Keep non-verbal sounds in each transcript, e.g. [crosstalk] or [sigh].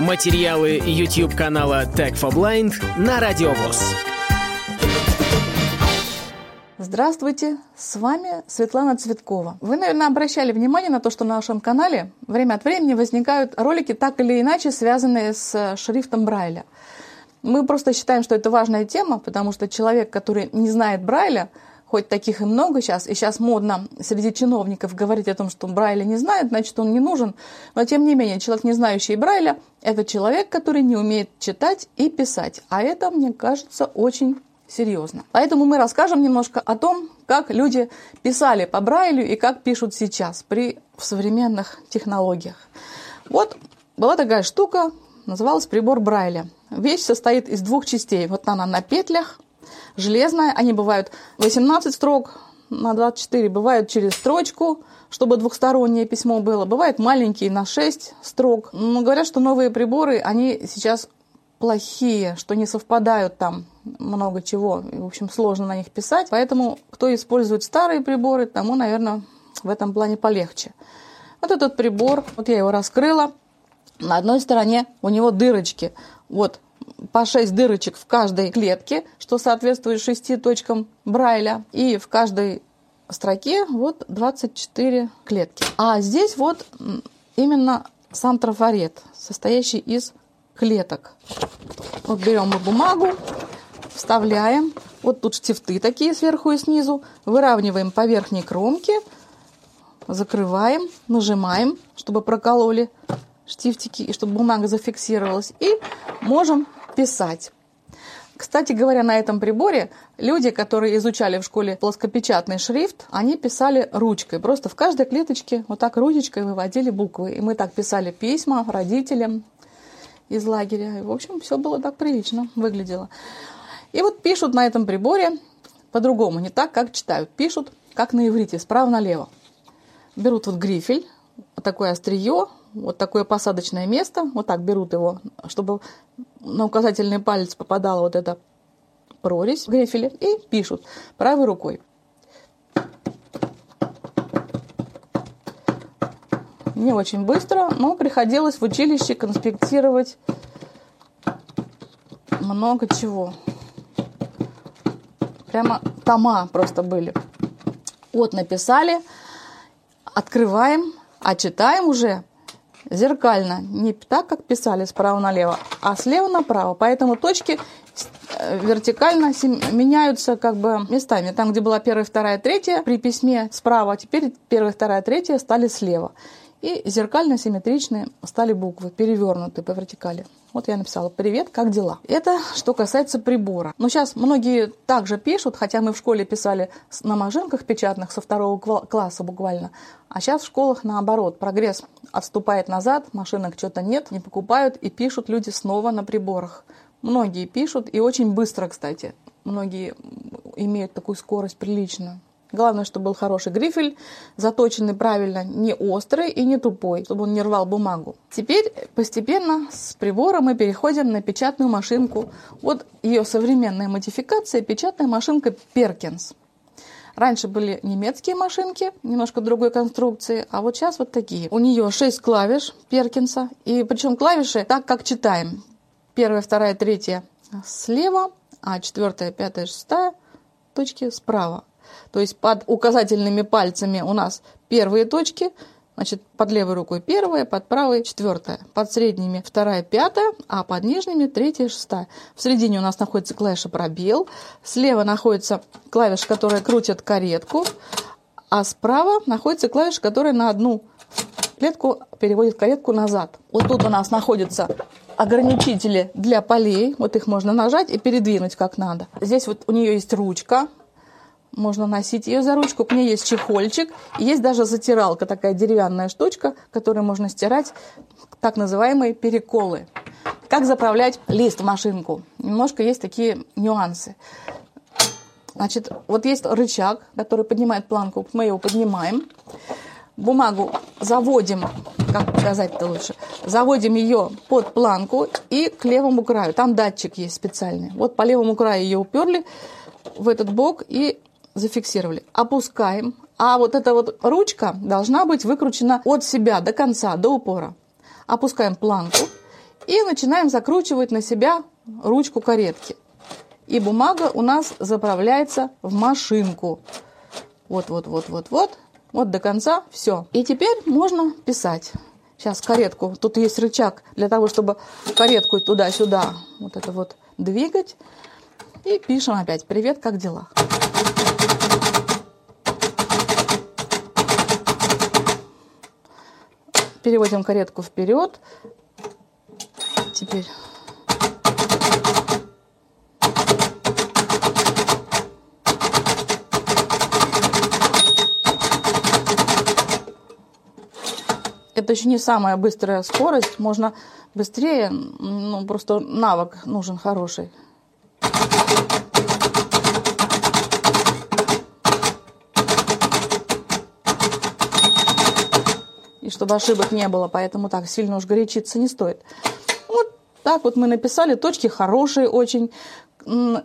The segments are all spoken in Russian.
Материалы YouTube канала Tech for Blind на Радиовоз. Здравствуйте, с вами Светлана Цветкова. Вы, наверное, обращали внимание на то, что на нашем канале время от времени возникают ролики, так или иначе связанные с шрифтом Брайля. Мы просто считаем, что это важная тема, потому что человек, который не знает Брайля, хоть таких и много сейчас, и сейчас модно среди чиновников говорить о том, что Брайля не знает, значит, он не нужен. Но, тем не менее, человек, не знающий Брайля, это человек, который не умеет читать и писать. А это, мне кажется, очень серьезно. Поэтому мы расскажем немножко о том, как люди писали по Брайлю и как пишут сейчас при современных технологиях. Вот была такая штука, называлась прибор Брайля. Вещь состоит из двух частей. Вот она на петлях, железная. Они бывают 18 строк на 24, бывают через строчку, чтобы двухстороннее письмо было. Бывают маленькие на 6 строк. Но говорят, что новые приборы, они сейчас плохие, что не совпадают там много чего. И, в общем, сложно на них писать. Поэтому, кто использует старые приборы, тому, наверное, в этом плане полегче. Вот этот прибор, вот я его раскрыла. На одной стороне у него дырочки. Вот по 6 дырочек в каждой клетке, что соответствует 6 точкам Брайля. И в каждой строке вот 24 клетки. А здесь вот именно сам трафарет, состоящий из клеток. Вот берем мы бумагу, вставляем. Вот тут штифты такие сверху и снизу. Выравниваем по верхней кромке, закрываем, нажимаем, чтобы прокололи штифтики и чтобы бумага зафиксировалась. И можем писать. Кстати говоря, на этом приборе люди, которые изучали в школе плоскопечатный шрифт, они писали ручкой. Просто в каждой клеточке вот так ручечкой выводили буквы. И мы так писали письма родителям из лагеря. И, в общем, все было так прилично, выглядело. И вот пишут на этом приборе по-другому, не так, как читают. Пишут, как на иврите, справа налево. Берут вот грифель, вот такое острие, вот такое посадочное место, вот так берут его, чтобы на указательный палец попадала вот эта прорезь в грифеле, и пишут правой рукой. Не очень быстро, но приходилось в училище конспектировать много чего. Прямо тома просто были. Вот написали, открываем, а читаем уже зеркально, не так, как писали справа налево, а слева направо. Поэтому точки э, вертикально меняются как бы местами. Там, где была первая, вторая, третья, при письме справа, а теперь первая, вторая, третья стали слева. И зеркально-симметричные стали буквы, перевернуты по вертикали. Вот я написала «Привет, как дела?». Это что касается прибора. Но сейчас многие также пишут, хотя мы в школе писали на машинках печатных со второго класса буквально. А сейчас в школах наоборот. Прогресс отступает назад, машинок что-то нет, не покупают и пишут люди снова на приборах. Многие пишут и очень быстро, кстати. Многие имеют такую скорость приличную. Главное, чтобы был хороший грифель, заточенный правильно, не острый и не тупой, чтобы он не рвал бумагу. Теперь постепенно с прибора мы переходим на печатную машинку. Вот ее современная модификация – печатная машинка Perkins. Раньше были немецкие машинки, немножко другой конструкции, а вот сейчас вот такие. У нее 6 клавиш Перкинса, и причем клавиши так, как читаем. Первая, вторая, третья слева, а четвертая, пятая, шестая точки справа. То есть под указательными пальцами у нас первые точки, значит, под левой рукой первая, под правой четвертая, под средними вторая, пятая, а под нижними третья, шестая. В середине у нас находится клавиша пробел, слева находится клавиша, которая крутит каретку, а справа находится клавиша, которая на одну клетку переводит каретку назад. Вот тут у нас находятся ограничители для полей. Вот их можно нажать и передвинуть как надо. Здесь вот у нее есть ручка, можно носить ее за ручку. К ней есть чехольчик, есть даже затиралка, такая деревянная штучка, которой можно стирать так называемые переколы. Как заправлять лист в машинку? Немножко есть такие нюансы. Значит, вот есть рычаг, который поднимает планку, мы его поднимаем. Бумагу заводим, как показать-то лучше, заводим ее под планку и к левому краю. Там датчик есть специальный. Вот по левому краю ее уперли в этот бок и зафиксировали. Опускаем. А вот эта вот ручка должна быть выкручена от себя до конца, до упора. Опускаем планку И начинаем закручивать на себя ручку каретки. И бумага у нас заправляется в машинку. Вот-вот-вот-вот-вот. Вот до конца все. И теперь можно писать. Сейчас каретку. Тут есть рычаг для того, чтобы каретку туда-сюда вот это вот двигать. И пишем опять. Привет, как дела? Переводим каретку вперед. Теперь это еще не самая быстрая скорость, можно быстрее, ну, просто навык нужен хороший. Чтобы ошибок не было, поэтому так сильно уж горячиться не стоит. Вот так вот мы написали, точки хорошие очень,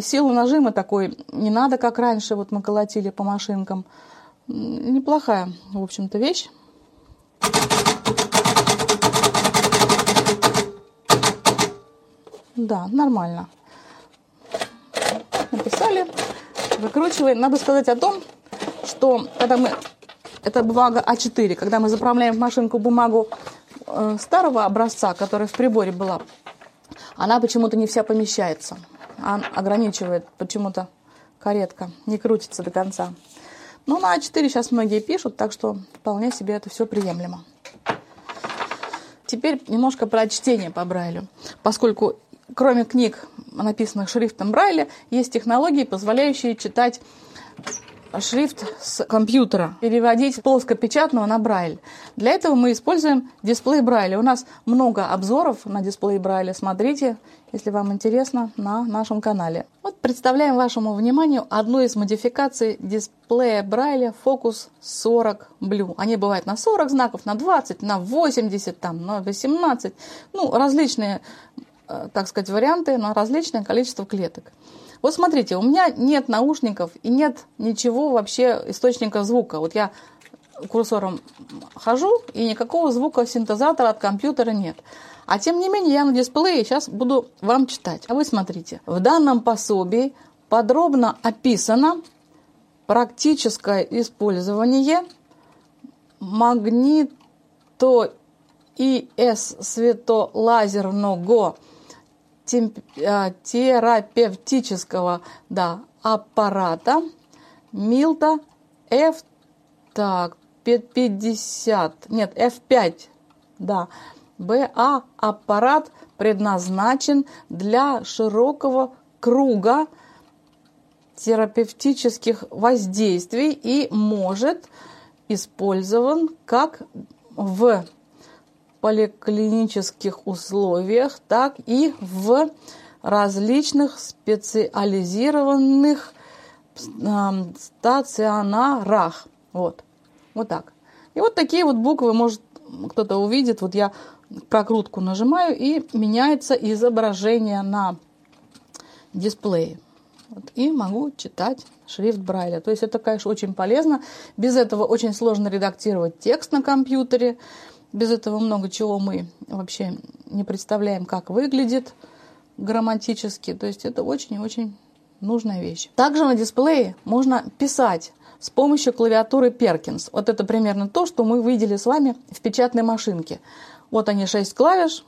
силу нажима такой не надо, как раньше, вот мы колотили по машинкам. Неплохая, в общем-то, вещь. Да, нормально. Написали, выкручиваем. Надо сказать о том, что когда мы... Это бумага А4. Когда мы заправляем в машинку бумагу э, старого образца, которая в приборе была, она почему-то не вся помещается. Она ограничивает почему-то каретка, не крутится до конца. Но на А4 сейчас многие пишут, так что вполне себе это все приемлемо. Теперь немножко про чтение по Брайлю. Поскольку кроме книг, написанных шрифтом Брайля, есть технологии, позволяющие читать шрифт с компьютера, переводить с плоскопечатного на Брайль. Для этого мы используем дисплей Брайля. У нас много обзоров на дисплей Брайля. Смотрите, если вам интересно, на нашем канале. Вот представляем вашему вниманию одну из модификаций дисплея Брайля Focus 40 Blue. Они бывают на 40 знаков, на 20, на 80, там, на 18. Ну, различные Э, так сказать, варианты на различное количество клеток. Вот смотрите, у меня нет наушников и нет ничего вообще источника звука. Вот я курсором хожу, и никакого звука синтезатора от компьютера нет. А тем не менее, я на дисплее сейчас буду вам читать. А вы смотрите. В данном пособии подробно описано практическое использование магнито ИС светолазерного терапевтического да, аппарата. Милта F так, 50, нет, F5, да, БА аппарат предназначен для широкого круга терапевтических воздействий и может использован как в поликлинических условиях, так и в различных специализированных стационарах. Вот. Вот так. И вот такие вот буквы, может, кто-то увидит. Вот я прокрутку нажимаю, и меняется изображение на дисплее. Вот, и могу читать шрифт Брайля. То есть это, конечно, очень полезно. Без этого очень сложно редактировать текст на компьютере. Без этого много чего мы вообще не представляем, как выглядит грамматически. То есть это очень и очень нужная вещь. Также на дисплее можно писать с помощью клавиатуры Perkins. Вот это примерно то, что мы видели с вами в печатной машинке. Вот они, 6 клавиш.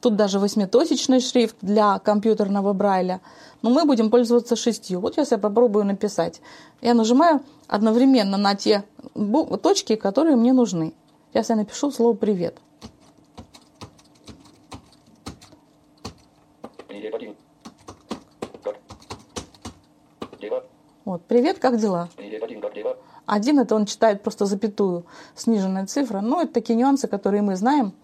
Тут даже восьмиточечный шрифт для компьютерного брайля. Но мы будем пользоваться шестью. Вот сейчас я попробую написать. Я нажимаю одновременно на те точки, которые мне нужны. Сейчас я напишу слово «привет». Вот, привет, как дела? Один это он читает просто запятую, сниженная цифра. Ну, это такие нюансы, которые мы знаем,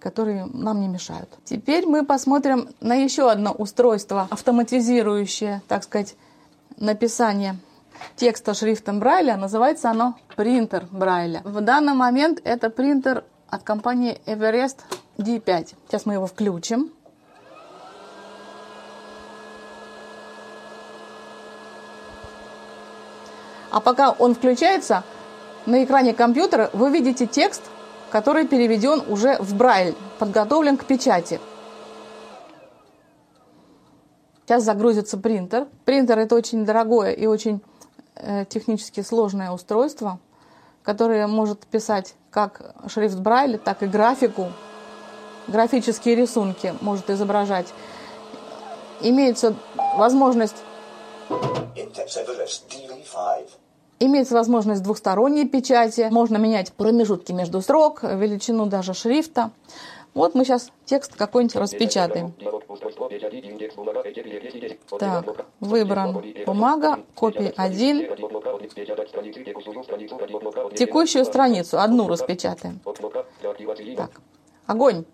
которые нам не мешают. Теперь мы посмотрим на еще одно устройство, автоматизирующее, так сказать, написание текста шрифтом Брайля, называется оно принтер Брайля. В данный момент это принтер от компании Everest D5. Сейчас мы его включим. А пока он включается, на экране компьютера вы видите текст, который переведен уже в Брайль, подготовлен к печати. Сейчас загрузится принтер. Принтер это очень дорогое и очень технически сложное устройство, которое может писать как шрифт Брайля, так и графику, графические рисунки может изображать. Имеется возможность Имеется возможность двухсторонней печати, можно менять промежутки между строк, величину даже шрифта. Вот мы сейчас текст какой-нибудь распечатаем. Так, выбран бумага, копия 1. Текущую страницу, одну распечатаем. Так, огонь.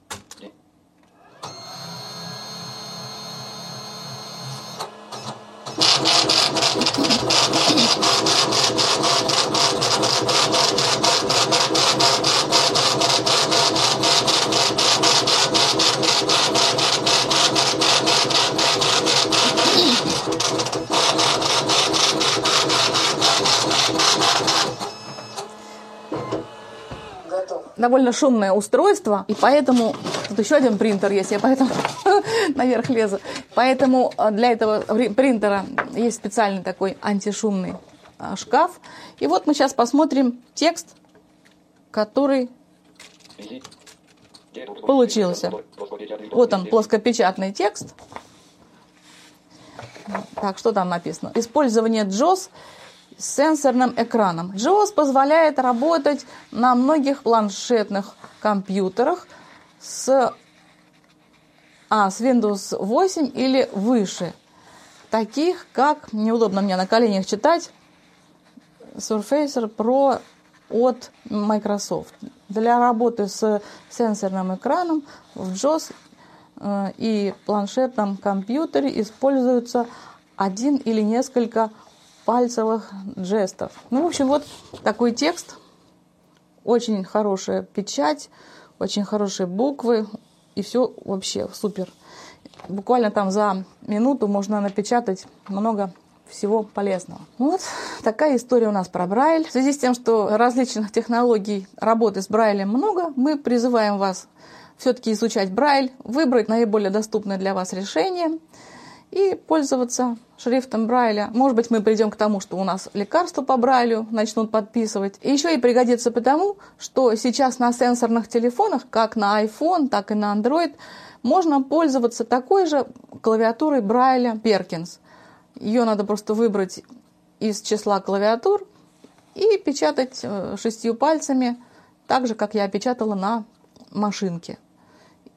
Довольно шумное устройство, и поэтому тут еще один принтер есть, я поэтому [laughs] наверх лезу. Поэтому э, для этого принтера есть специальный такой антишумный э, шкаф. И вот мы сейчас посмотрим текст, который получился. Вот он, плоскопечатный текст. Так, что там написано? Использование JOS с сенсорным экраном. JAWS позволяет работать на многих планшетных компьютерах с, а, с Windows 8 или выше, таких как, неудобно мне на коленях читать, Surfacer Pro от Microsoft. Для работы с сенсорным экраном в JAWS э, и планшетном компьютере используется один или несколько пальцевых жестов. Ну, в общем, вот такой текст. Очень хорошая печать, очень хорошие буквы. И все вообще супер. Буквально там за минуту можно напечатать много всего полезного. Вот такая история у нас про Брайль. В связи с тем, что различных технологий работы с Брайлем много, мы призываем вас все-таки изучать Брайль, выбрать наиболее доступное для вас решение – и пользоваться шрифтом Брайля. Может быть, мы придем к тому, что у нас лекарства по Брайлю начнут подписывать. И еще и пригодится потому, что сейчас на сенсорных телефонах, как на iPhone, так и на Android, можно пользоваться такой же клавиатурой Брайля Перкинс. Ее надо просто выбрать из числа клавиатур и печатать э, шестью пальцами, так же, как я печатала на машинке.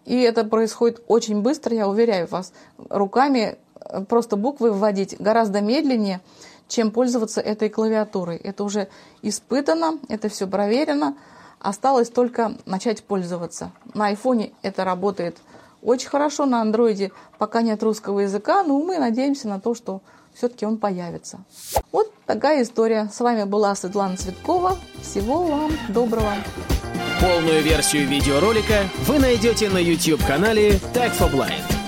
И это происходит очень быстро, я уверяю вас. Руками просто буквы вводить гораздо медленнее, чем пользоваться этой клавиатурой. Это уже испытано, это все проверено. Осталось только начать пользоваться. На айфоне это работает очень хорошо, на андроиде пока нет русского языка, но мы надеемся на то, что все-таки он появится. Вот такая история. С вами была Светлана Цветкова. Всего вам доброго. Полную версию видеоролика вы найдете на YouTube-канале Tag for Blind.